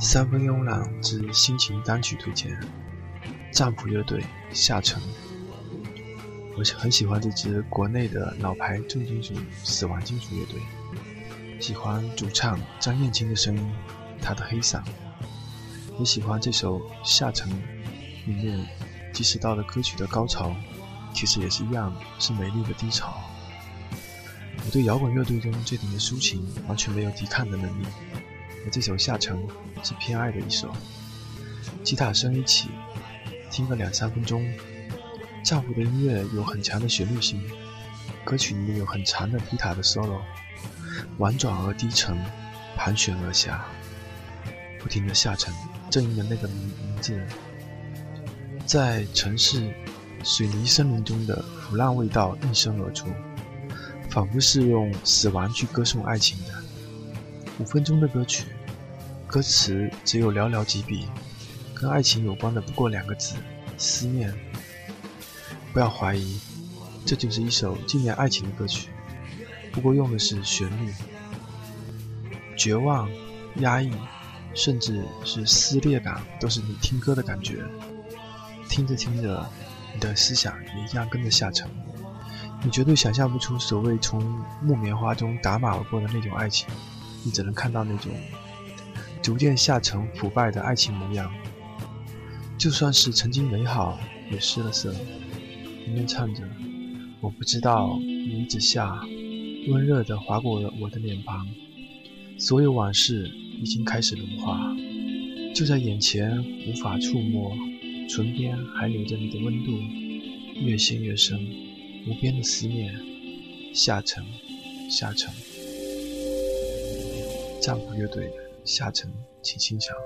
三分慵懒之心情单曲推荐：丈夫乐队下沉。我很喜欢这支国内的老牌重金属死亡金属乐队，喜欢主唱张燕青的声音，他的黑嗓，也喜欢这首下沉里面，即使到了歌曲的高潮，其实也是一样是美丽的低潮。我对摇滚乐队中这点的抒情完全没有抵抗的能力。而这首下沉是偏爱的一首，吉他声一起，听个两三分钟。丈夫的音乐有很强的旋律性，歌曲里面有很长的吉他的 solo，婉转而低沉，盘旋而下，不停的下沉，正应了那个名名字，在城市水泥森林中的腐烂味道应声而出，仿佛是用死亡去歌颂爱情的。五分钟的歌曲，歌词只有寥寥几笔，跟爱情有关的不过两个字：思念。不要怀疑，这就是一首纪念爱情的歌曲，不过用的是旋律。绝望、压抑，甚至是撕裂感，都是你听歌的感觉。听着听着，你的思想也一样跟着下沉。你绝对想象不出所谓从木棉花中打马而过的那种爱情。你只能看到那种逐渐下沉、腐败的爱情模样。就算是曾经美好，也失了色。里面唱着：“我不知道你一直下，温热的划过了我的脸庞。所有往事已经开始融化，就在眼前无法触摸，唇边还留着你的温度，越陷越深，无边的思念，下沉，下沉。”丈夫乐队的下沉，请欣赏。